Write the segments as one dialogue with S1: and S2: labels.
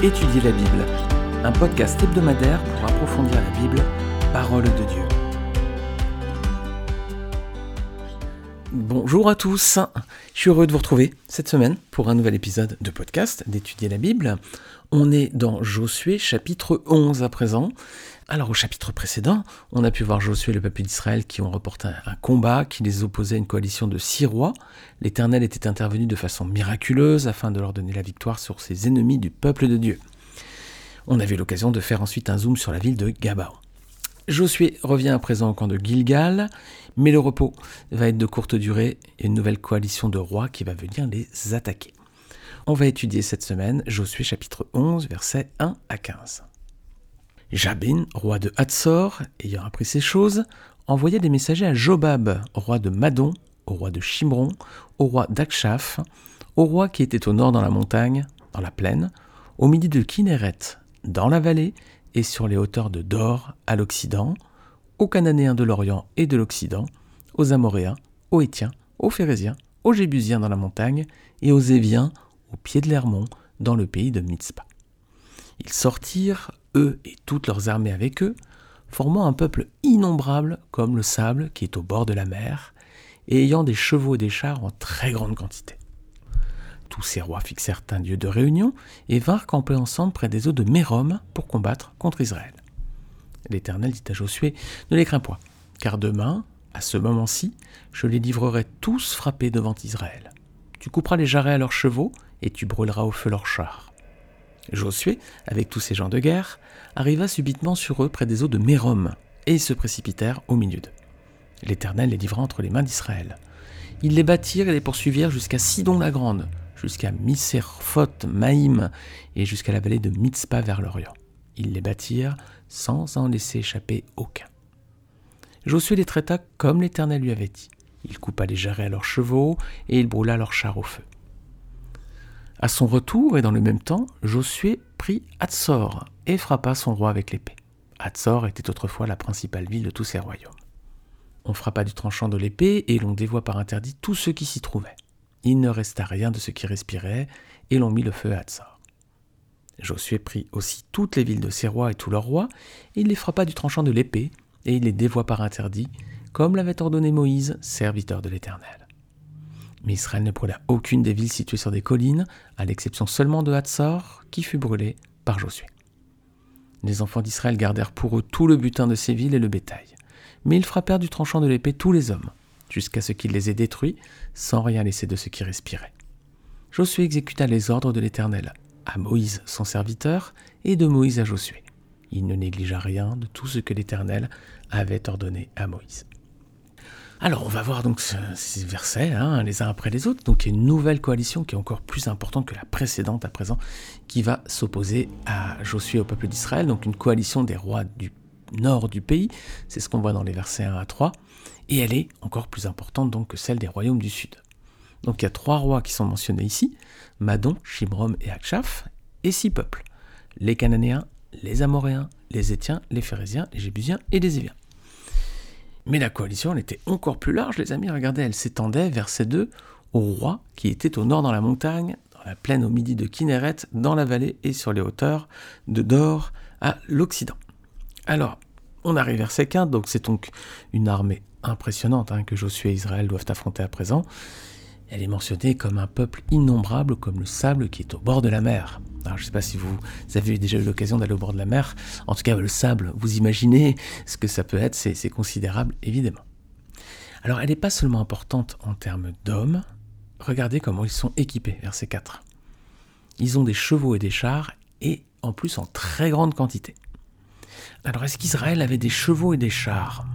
S1: Étudier la Bible, un podcast hebdomadaire pour approfondir la Bible, parole de Dieu. Bonjour à tous, je suis heureux de vous retrouver cette semaine pour un nouvel épisode de podcast d'étudier la Bible. On est dans Josué chapitre 11 à présent. Alors au chapitre précédent, on a pu voir Josué et le peuple d'Israël qui ont reporté un combat qui les opposait à une coalition de six rois. L'Éternel était intervenu de façon miraculeuse afin de leur donner la victoire sur ses ennemis du peuple de Dieu. On avait l'occasion de faire ensuite un zoom sur la ville de Gabaon. Josué revient à présent au camp de Gilgal, mais le repos va être de courte durée et une nouvelle coalition de rois qui va venir les attaquer. On va étudier cette semaine Josué chapitre 11 versets 1 à 15. Jabin, roi de Hatzor, ayant appris ces choses, envoya des messagers à Jobab, roi de Madon, au roi de Shimron, au roi d'Akshaph, au roi qui était au nord dans la montagne, dans la plaine, au midi de Kinneret, dans la vallée, et sur les hauteurs de Dor, à l'occident, aux Cananéens de l'Orient et de l'Occident, aux Amoréens, aux Étiens, aux Phérésiens, aux Jébusiens dans la montagne, et aux Éviens, au pied de l'Hermont, dans le pays de Mitzpah. Ils sortirent eux et toutes leurs armées avec eux, formant un peuple innombrable comme le sable qui est au bord de la mer, et ayant des chevaux et des chars en très grande quantité. Tous ces rois fixèrent un lieu de réunion et vinrent camper ensemble près des eaux de Mérom pour combattre contre Israël. L'Éternel dit à Josué Ne les crains point, car demain, à ce moment-ci, je les livrerai tous frappés devant Israël. Tu couperas les jarrets à leurs chevaux et tu brûleras au feu leurs chars. Josué, avec tous ses gens de guerre, arriva subitement sur eux près des eaux de Mérom, et ils se précipitèrent au milieu d'eux. L'Éternel les livra entre les mains d'Israël. Ils les bâtirent et les poursuivirent jusqu'à Sidon la Grande, jusqu'à Miserphot Maïm, et jusqu'à la vallée de Mitzpah vers l'Orient. Ils les bâtirent sans en laisser échapper aucun. Josué les traita comme l'Éternel lui avait dit. Il coupa les jarrets à leurs chevaux, et il brûla leurs chars au feu. À son retour, et dans le même temps, Josué prit Hatzor et frappa son roi avec l'épée. Hatzor était autrefois la principale ville de tous ses royaumes. On frappa du tranchant de l'épée et l'on dévoie par interdit tous ceux qui s'y trouvaient. Il ne resta rien de ce qui respirait, et l'on mit le feu à Hatzor. Josué prit aussi toutes les villes de ses rois et tous leurs rois, et il les frappa du tranchant de l'épée, et il les dévoie par interdit, comme l'avait ordonné Moïse, serviteur de l'Éternel. Mais Israël ne brûla aucune des villes situées sur des collines, à l'exception seulement de Hatzor, qui fut brûlée par Josué. Les enfants d'Israël gardèrent pour eux tout le butin de ces villes et le bétail. Mais ils frappèrent du tranchant de l'épée tous les hommes, jusqu'à ce qu'ils les aient détruits, sans rien laisser de ce qui respirait. Josué exécuta les ordres de l'Éternel, à Moïse son serviteur, et de Moïse à Josué. Il ne négligea rien de tout ce que l'Éternel avait ordonné à Moïse. Alors, on va voir donc ces versets, hein, les uns après les autres. Donc, il y a une nouvelle coalition qui est encore plus importante que la précédente à présent, qui va s'opposer à Josué au peuple d'Israël. Donc, une coalition des rois du nord du pays. C'est ce qu'on voit dans les versets 1 à 3. Et elle est encore plus importante donc que celle des royaumes du sud. Donc, il y a trois rois qui sont mentionnés ici Madon, Shimrom et Akshaph, et six peuples les Cananéens, les Amoréens, les Étiens, les Phérésiens, les Jébusiens et les Éviens. Mais la coalition, elle était encore plus large, les amis. Regardez, elle s'étendait, verset 2, au roi qui était au nord dans la montagne, dans la plaine au midi de Kinneret, dans la vallée et sur les hauteurs de Dor à l'occident. Alors, on arrive verset 15, donc c'est donc une armée impressionnante hein, que Josué et Israël doivent affronter à présent. Elle est mentionnée comme un peuple innombrable, comme le sable qui est au bord de la mer. Alors, je ne sais pas si vous avez déjà eu l'occasion d'aller au bord de la mer. En tout cas, le sable, vous imaginez ce que ça peut être, c'est considérable, évidemment. Alors, elle n'est pas seulement importante en termes d'hommes. Regardez comment ils sont équipés, verset 4. Ils ont des chevaux et des chars, et en plus en très grande quantité. Alors, est-ce qu'Israël avait des chevaux et des chars?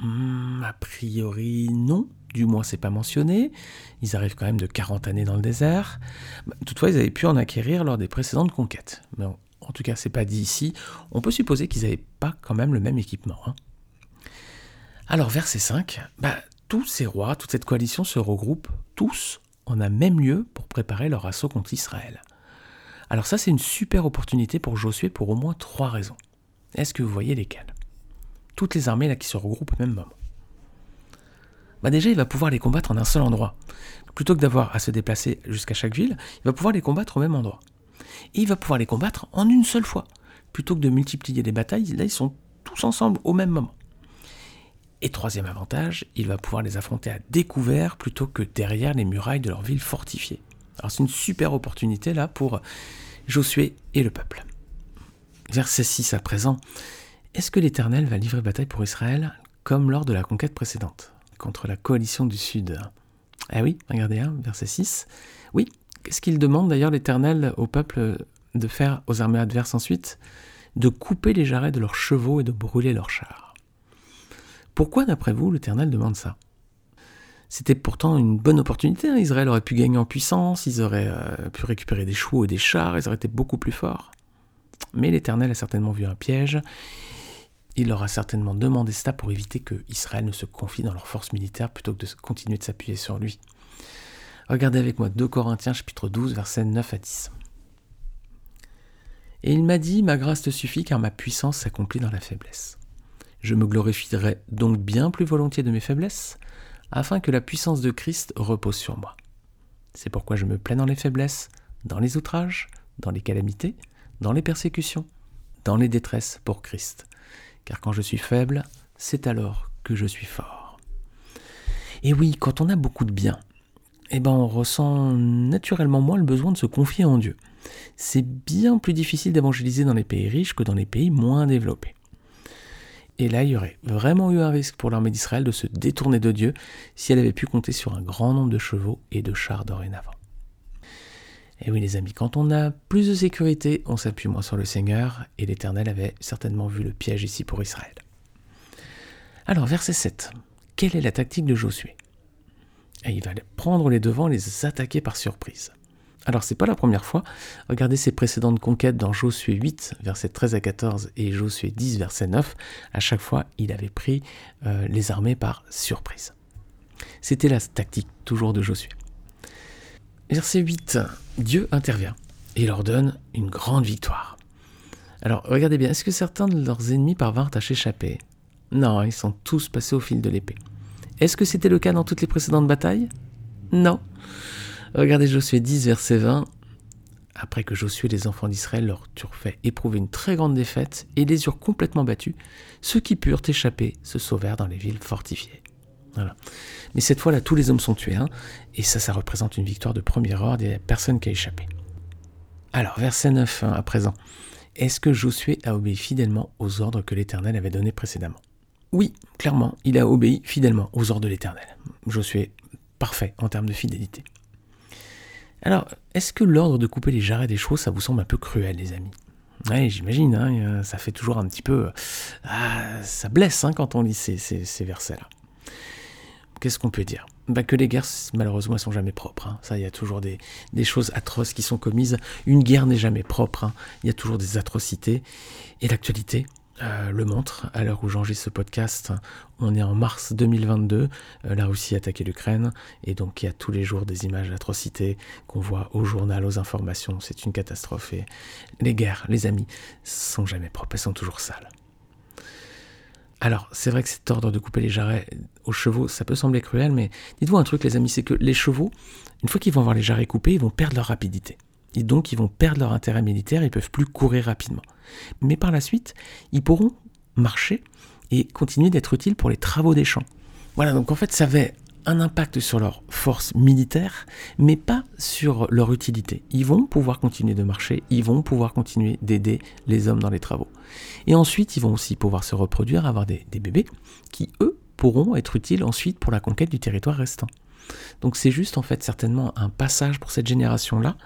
S1: Hmm, A priori, non du moins c'est pas mentionné. Ils arrivent quand même de 40 années dans le désert. Bah, toutefois, ils avaient pu en acquérir lors des précédentes conquêtes. Mais en, tout cas, c'est pas dit ici. On peut supposer qu'ils n'avaient pas quand même le même équipement. Hein. Alors, verset 5, bah, tous ces rois, toute cette coalition se regroupe tous en un même lieu pour préparer leur assaut contre Israël. Alors ça, c'est une super opportunité pour Josué pour au moins trois raisons. Est-ce que vous voyez lesquelles? Toutes les armées là qui se regroupent au même moment bah déjà il va pouvoir les combattre en un seul endroit. Plutôt que d'avoir à se déplacer jusqu'à chaque ville, il va pouvoir les combattre au même endroit. Et il va pouvoir les combattre en une seule fois. Plutôt que de multiplier les batailles, là ils sont tous ensemble au même moment. Et troisième avantage, il va pouvoir les affronter à découvert plutôt que derrière les murailles de leur ville fortifiée. Alors c'est une super opportunité là pour Josué et le peuple. Verset 6 à présent. Est-ce que l'Éternel va livrer bataille pour Israël comme lors de la conquête précédente, contre la coalition du Sud Ah oui, regardez, hein, verset 6. Oui, qu'est-ce qu'il demande d'ailleurs l'Éternel au peuple de faire aux armées adverses ensuite? De couper les jarrets de leurs chevaux et de brûler leurs chars. Pourquoi, d'après vous, l'Éternel demande ça? C'était pourtant une bonne opportunité. Hein. Israël aurait pu gagner en puissance, ils auraient euh, pu récupérer des chevaux et des chars, ils auraient été beaucoup plus forts. Mais l'Éternel a certainement vu un piège. Il leur a certainement demandé cela pour éviter que Israël ne se confie dans leurs forces militaires plutôt que de continuer de s'appuyer sur lui. Regardez avec moi 2 Corinthiens chapitre 12 versets 9 à 10. Et il m'a dit, ma grâce te suffit car ma puissance s'accomplit dans la faiblesse. Je me glorifierai donc bien plus volontiers de mes faiblesses, afin que la puissance de Christ repose sur moi. C'est pourquoi je me plais dans les faiblesses, dans les outrages, dans les calamités, dans les persécutions, dans les détresses pour Christ. Car quand je suis faible, c'est alors que je suis fort. Et oui, quand on a beaucoup de bien, eh ben on ressent naturellement moins le besoin de se confier en Dieu. C'est bien plus difficile d'évangéliser dans les pays riches que dans les pays moins développés. Et là, il y aurait vraiment eu un risque pour l'armée d'Israël de se détourner de Dieu si elle avait pu compter sur un grand nombre de chevaux et de chars dorénavant. Et oui les amis, quand on a plus de sécurité, on s'appuie moins sur le Seigneur, et l'Éternel avait certainement vu le piège ici pour Israël. Alors, verset 7. Quelle est la tactique de Josué? Et il va prendre les devants, les attaquer par surprise. Alors c'est pas la première fois. Regardez ses précédentes conquêtes dans Josué 8, versets 13 à 14 et Josué 10, verset 9. À chaque fois, il avait pris euh, les armées par surprise. C'était la tactique toujours de Josué. Verset 8, Dieu intervient et leur donne une grande victoire. Alors regardez bien, est-ce que certains de leurs ennemis parvinrent à s'échapper? Non, ils sont tous passés au fil de l'épée. Est-ce que c'était le cas dans toutes les précédentes batailles? Non. Regardez Josué 10, verset 20. Après que Josué et les enfants d'Israël leur eurent fait éprouver une très grande défaite et les eurent complètement battus, ceux qui purent échapper se sauvèrent dans les villes fortifiées. Mais cette fois-là, tous les hommes sont tués, hein, et ça, ça représente une victoire de premier ordre, a personne qui a échappé. Alors, verset 9 hein, à présent. Est-ce que Josué a obéi fidèlement aux ordres que l'Éternel avait donnés précédemment? Oui, clairement, il a obéi fidèlement aux ordres de l'Éternel. Josué, parfait en termes de fidélité. Alors, est-ce que l'ordre de couper les jarrets des chevaux, ça vous semble un peu cruel, les amis? Oui, j'imagine, hein, ça fait toujours un petit peu... Ah, ça blesse hein, quand on lit ces, versets-là. Qu'est-ce qu'on peut dire? Bah, Que les guerres, malheureusement, elles sont jamais propres. Hein. Ça, il y a toujours des, choses atroces qui sont commises. Une guerre n'est jamais propre. Il y a toujours des atrocités. Et l'actualité, euh, le montre. À l'heure où j'enregistre ce podcast, on est en mars 2022. Euh, la Russie a attaqué l'Ukraine et donc il y a tous les jours des images d'atrocités qu'on voit au journal, aux informations. C'est une catastrophe et les guerres, les amis, sont jamais propres, elles sont toujours sales. Alors, c'est vrai que cet ordre de couper les jarrets aux chevaux, ça peut sembler cruel, mais dites-vous un truc, les amis, c'est que les chevaux, une fois qu'ils vont avoir les jarrets coupés, ils vont perdre leur rapidité. Et donc, ils vont perdre leur intérêt militaire, ils peuvent plus courir rapidement. Mais par la suite, ils pourront marcher et continuer d'être utiles pour les travaux des champs. Voilà, donc en fait, ça avait un impact sur leur force militaire, mais pas sur leur utilité. Ils vont pouvoir continuer de marcher, ils vont pouvoir continuer d'aider les hommes dans les travaux. Et ensuite, ils vont aussi pouvoir se reproduire, avoir des, bébés qui, eux, pourront être utiles ensuite pour la conquête du territoire restant. Donc c'est juste en fait certainement un passage pour cette génération-là,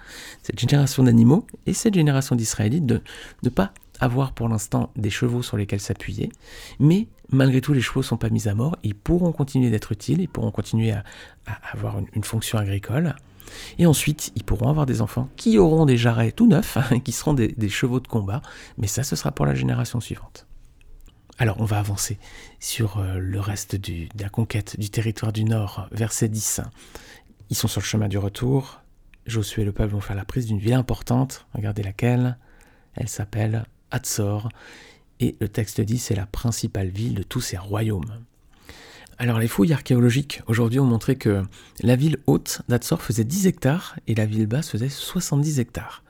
S1: cette génération d'animaux et cette génération d'Israélites de ne pas avoir pour l'instant des chevaux sur lesquels s'appuyer, mais malgré tout les chevaux ne sont pas mis à mort, ils pourront continuer d'être utiles, ils pourront continuer à, avoir une, fonction agricole, et ensuite ils pourront avoir des enfants qui auront des jarrets tout neufs, qui seront des chevaux de combat, mais ça ce sera pour la génération suivante. Alors on va avancer sur euh, le reste de la conquête du territoire du Nord, verset 10. Ils sont sur le chemin du retour. Josué et le peuple vont faire la prise d'une ville importante. Regardez laquelle. Elle s'appelle Hatzor. Et le texte dit c'est la principale ville de tous ces royaumes. Alors les fouilles archéologiques aujourd'hui ont montré que la ville haute d'Hatzor faisait 10 hectares et la ville basse faisait 70 hectares.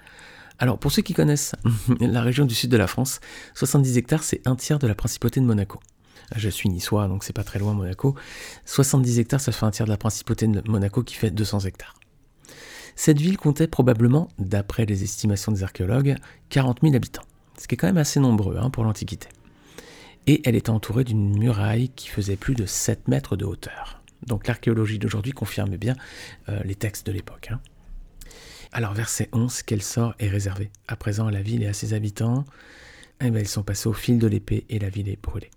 S1: Alors, pour ceux qui connaissent la région du sud de la France, 70 hectares, c'est un tiers de la principauté de Monaco. Je suis niçois, donc c'est pas très loin Monaco. 70 hectares, ça fait un tiers de la principauté de Monaco qui fait 200 hectares. Cette ville comptait probablement, d'après les estimations des archéologues, 40 000 habitants, ce qui est quand même assez nombreux hein, pour l'Antiquité. Et elle était entourée d'une muraille qui faisait plus de 7 mètres de hauteur. Donc l'archéologie d'aujourd'hui confirme bien euh, les textes de l'époque. Hein. Alors verset 11, quel sort est réservé? À présent à la ville et à ses habitants Eh bien ils sont passés au fil de l'épée et la ville est brûlée.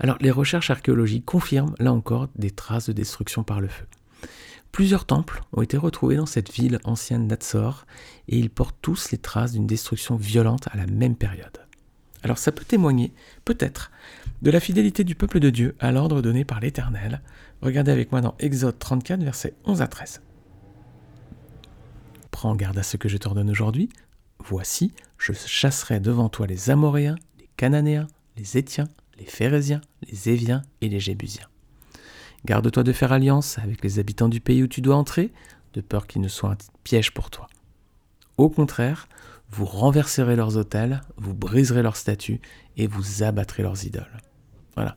S1: Alors les recherches archéologiques confirment là encore des traces de destruction par le feu. Plusieurs temples ont été retrouvés dans cette ville ancienne d'Atsor et ils portent tous les traces d'une destruction violente à la même période. Alors ça peut témoigner, peut-être, de la fidélité du peuple de Dieu à l'ordre donné par l'Éternel. Regardez avec moi dans Exode 34, versets 11 à 13. Prends garde à ce que je t'ordonne aujourd'hui. Voici, je chasserai devant toi les Amoréens, les Cananéens, les Étiens, les Phérésiens, les Éviens et les Jébusiens. Garde-toi de faire alliance avec les habitants du pays où tu dois entrer, de peur qu'ils ne soient un piège pour toi. Au contraire, vous renverserez leurs autels, vous briserez leurs statues et vous abattrez leurs idoles. Voilà.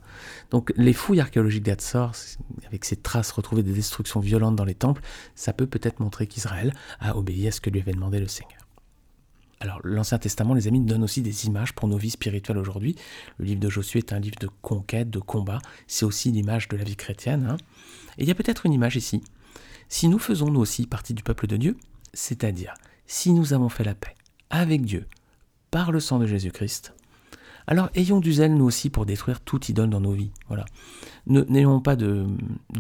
S1: Donc les fouilles archéologiques d'Atsor, avec ces traces retrouvées de destructions violentes dans les temples, ça peut peut-être montrer qu'Israël a obéi à ce que lui avait demandé le Seigneur. Alors l'Ancien Testament, les amis, donne aussi des images pour nos vies spirituelles aujourd'hui. Le livre de Josué est un livre de conquête, de combat. C'est aussi l'image de la vie chrétienne. Hein. Et il y a peut-être une image ici. Si nous faisons nous aussi partie du peuple de Dieu, c'est-à-dire si nous avons fait la paix avec Dieu par le sang de Jésus-Christ, alors ayons du zèle nous aussi pour détruire toute idole dans nos vies. Voilà. N'ayons pas de,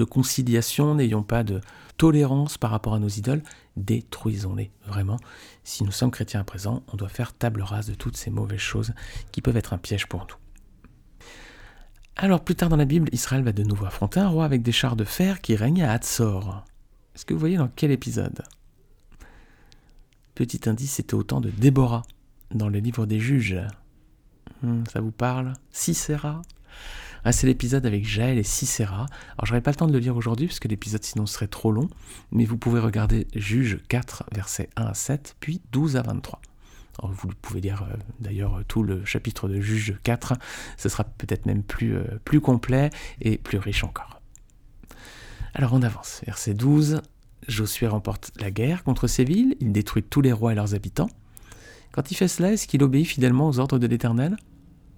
S1: conciliation, n'ayons pas de tolérance par rapport à nos idoles, détruisons-les vraiment. Si nous sommes chrétiens à présent, on doit faire table rase de toutes ces mauvaises choses qui peuvent être un piège pour nous. Alors plus tard dans la Bible, Israël va de nouveau affronter un roi avec des chars de fer qui règne à Hatzor. Est-ce que vous voyez dans quel épisode? Petit indice, c'était au temps de Déborah, dans le livre des juges. Hmm, ça vous parle? Sisera ah, c'est l'épisode avec Jaël et Sisera. Alors j'aurais pas le temps de le lire aujourd'hui parce que l'épisode sinon serait trop long, mais vous pouvez regarder Juge 4 versets 1 à 7 puis 12 à 23. vous pouvez lire euh, d'ailleurs tout le chapitre de Juge 4, ce sera peut-être même plus, euh, plus complet et plus riche encore. Alors on avance, verset 12, Josué remporte la guerre contre ces villes, il détruit tous les rois et leurs habitants. Quand il fait cela, est-ce qu'il obéit fidèlement aux ordres de l'Éternel?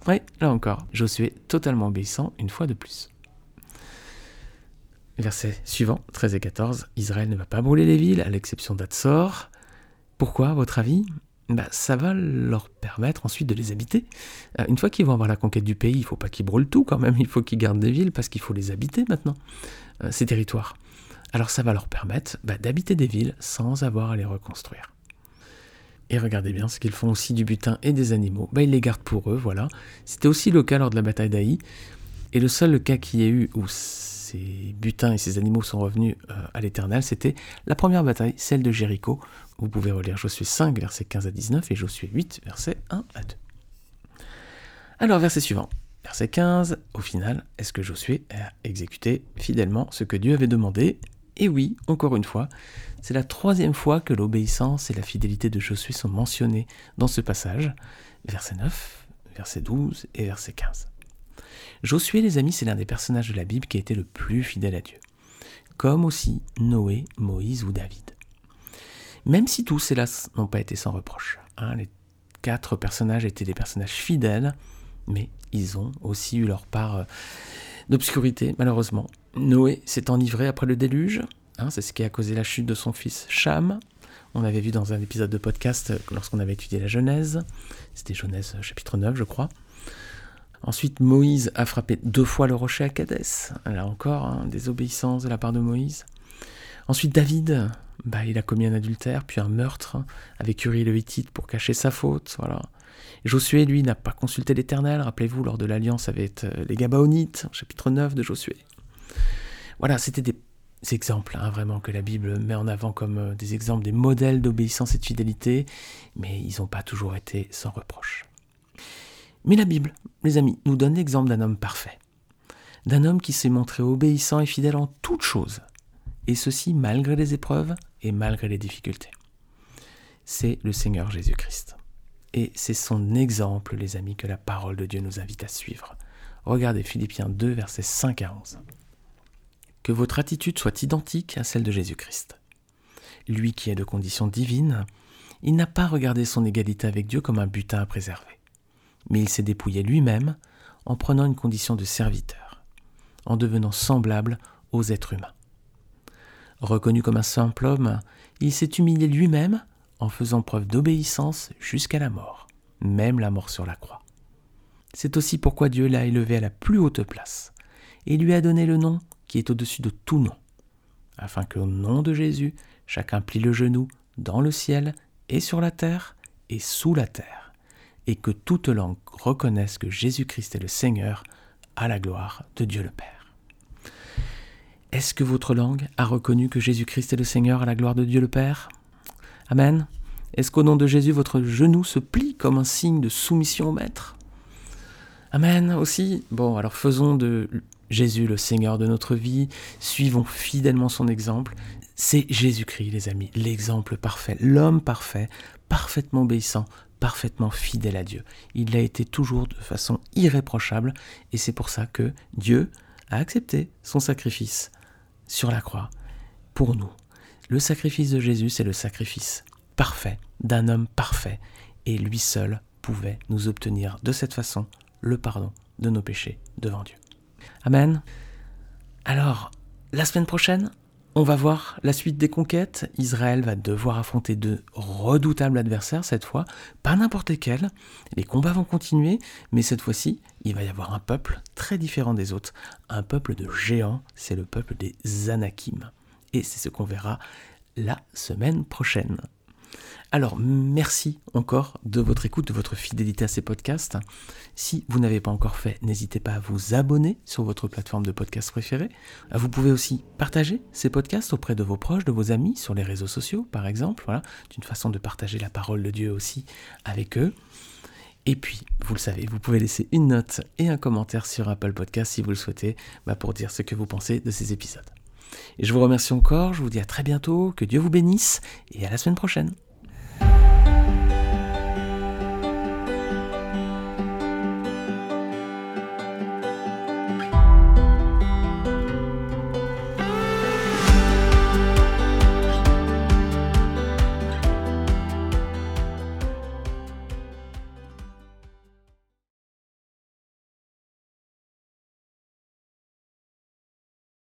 S1: Oui, là encore, Josué totalement obéissant une fois de plus. Verset suivant, 13 et 14, Israël ne va pas brûler les villes, à l'exception d'Atsor. Pourquoi, à votre avis? Bah, Ça va leur permettre ensuite de les habiter. Euh, une fois qu'ils vont avoir la conquête du pays, il ne faut pas qu'ils brûlent tout quand même, il faut qu'ils gardent des villes parce qu'il faut les habiter maintenant, euh, ces territoires. Alors ça va leur permettre bah, d'habiter des villes sans avoir à les reconstruire. Et regardez bien ce qu'ils font aussi du butin et des animaux. Bah, ils les gardent pour eux, voilà. C'était aussi le cas lors de la bataille d'Aï. Et le seul cas qu'il y ait eu où ces butins et ces animaux sont revenus euh, à l'éternel, c'était la première bataille, celle de Jéricho. Vous pouvez relire Josué 5, versets 15 à 19 et Josué 8, versets 1 à 2. Alors, verset suivant. Verset 15, au final, est-ce que Josué a exécuté fidèlement ce que Dieu avait demandé? Et oui, encore une fois, c'est la troisième fois que l'obéissance et la fidélité de Josué sont mentionnées dans ce passage, verset 9, verset 12 et verset 15. Josué, les amis, c'est l'un des personnages de la Bible qui a été le plus fidèle à Dieu, comme aussi Noé, Moïse ou David. Même si tous, hélas, n'ont pas été sans reproche. Hein, les quatre personnages étaient des personnages fidèles, mais ils ont aussi eu leur part euh, d'obscurité, malheureusement. Noé s'est enivré après le déluge, Hein, c'est ce qui a causé la chute de son fils Cham. On avait vu dans un épisode de podcast euh, lorsqu'on avait étudié la Genèse. C'était Genèse euh, chapitre 9, je crois. Ensuite, Moïse a frappé deux fois le rocher à Cadès. Là encore, hein, désobéissance de la part de Moïse. Ensuite, David, bah, il a commis un adultère, puis un meurtre avec Uri le Hittite pour cacher sa faute. Voilà. Josué, lui, n'a pas consulté l'Éternel. Rappelez-vous, lors de l'alliance avec euh, les Gabaonites, chapitre 9 de Josué. Voilà, c'était des exemples, hein, vraiment, que la Bible met en avant comme euh, des exemples, des modèles d'obéissance et de fidélité, mais ils n'ont pas toujours été sans reproche. Mais la Bible, les amis, nous donne l'exemple d'un homme parfait, d'un homme qui s'est montré obéissant et fidèle en toutes choses, et ceci malgré les épreuves et malgré les difficultés. c'est le Seigneur Jésus-Christ. Et c'est son exemple, les amis, que la parole de Dieu nous invite à suivre. Regardez Philippiens 2, versets 5 à 11. Que votre attitude soit identique à celle de Jésus-Christ. Lui qui est de condition divine, il n'a pas regardé son égalité avec Dieu comme un butin à préserver, mais il s'est dépouillé lui-même en prenant une condition de serviteur, en devenant semblable aux êtres humains. Reconnu comme un simple homme, il s'est humilié lui-même en faisant preuve d'obéissance jusqu'à la mort, même la mort sur la croix. C'est aussi pourquoi Dieu l'a élevé à la plus haute place et lui a donné le nom qui est au-dessus de tout nom, afin qu'au nom de Jésus, chacun plie le genou dans le ciel et sur la terre et sous la terre, et que toute langue reconnaisse que Jésus-Christ est le Seigneur, à la gloire de Dieu le Père. Est-ce que votre langue a reconnu que Jésus-Christ est le Seigneur à la gloire de Dieu le Père? Amen. Est-ce qu'au nom de Jésus, votre genou se plie comme un signe de soumission au Maître? Amen aussi. Bon, alors faisons de Jésus le Seigneur de notre vie, suivons fidèlement son exemple. C'est Jésus-Christ, les amis, l'exemple parfait, l'homme parfait, parfaitement obéissant, parfaitement fidèle à Dieu. Il l'a été toujours de façon irréprochable, et c'est pour ça que Dieu a accepté son sacrifice sur la croix pour nous. Le sacrifice de Jésus, c'est le sacrifice parfait d'un homme parfait, et lui seul pouvait nous obtenir de cette façon le pardon de nos péchés devant Dieu. Amen. Alors, la semaine prochaine, on va voir la suite des conquêtes. Israël va devoir affronter de redoutables adversaires cette fois, pas n'importe lesquels. Les combats vont continuer, mais cette fois-ci, il va y avoir un peuple très différent des autres. Un peuple de géants, c'est le peuple des Anakim. Et c'est ce qu'on verra la semaine prochaine. Alors, merci encore de votre écoute, de votre fidélité à ces podcasts. Si vous n'avez pas encore fait, n'hésitez pas à vous abonner sur votre plateforme de podcast préférée. Vous pouvez aussi partager ces podcasts auprès de vos proches, de vos amis, sur les réseaux sociaux, par exemple. Voilà, d'une façon de partager la parole de Dieu aussi avec eux. Et puis, vous le savez, vous pouvez laisser une note et un commentaire sur Apple Podcast si vous le souhaitez, bah, pour dire ce que vous pensez de ces épisodes. Et je vous remercie encore, je vous dis à très bientôt, que Dieu vous bénisse, et à la semaine prochaine.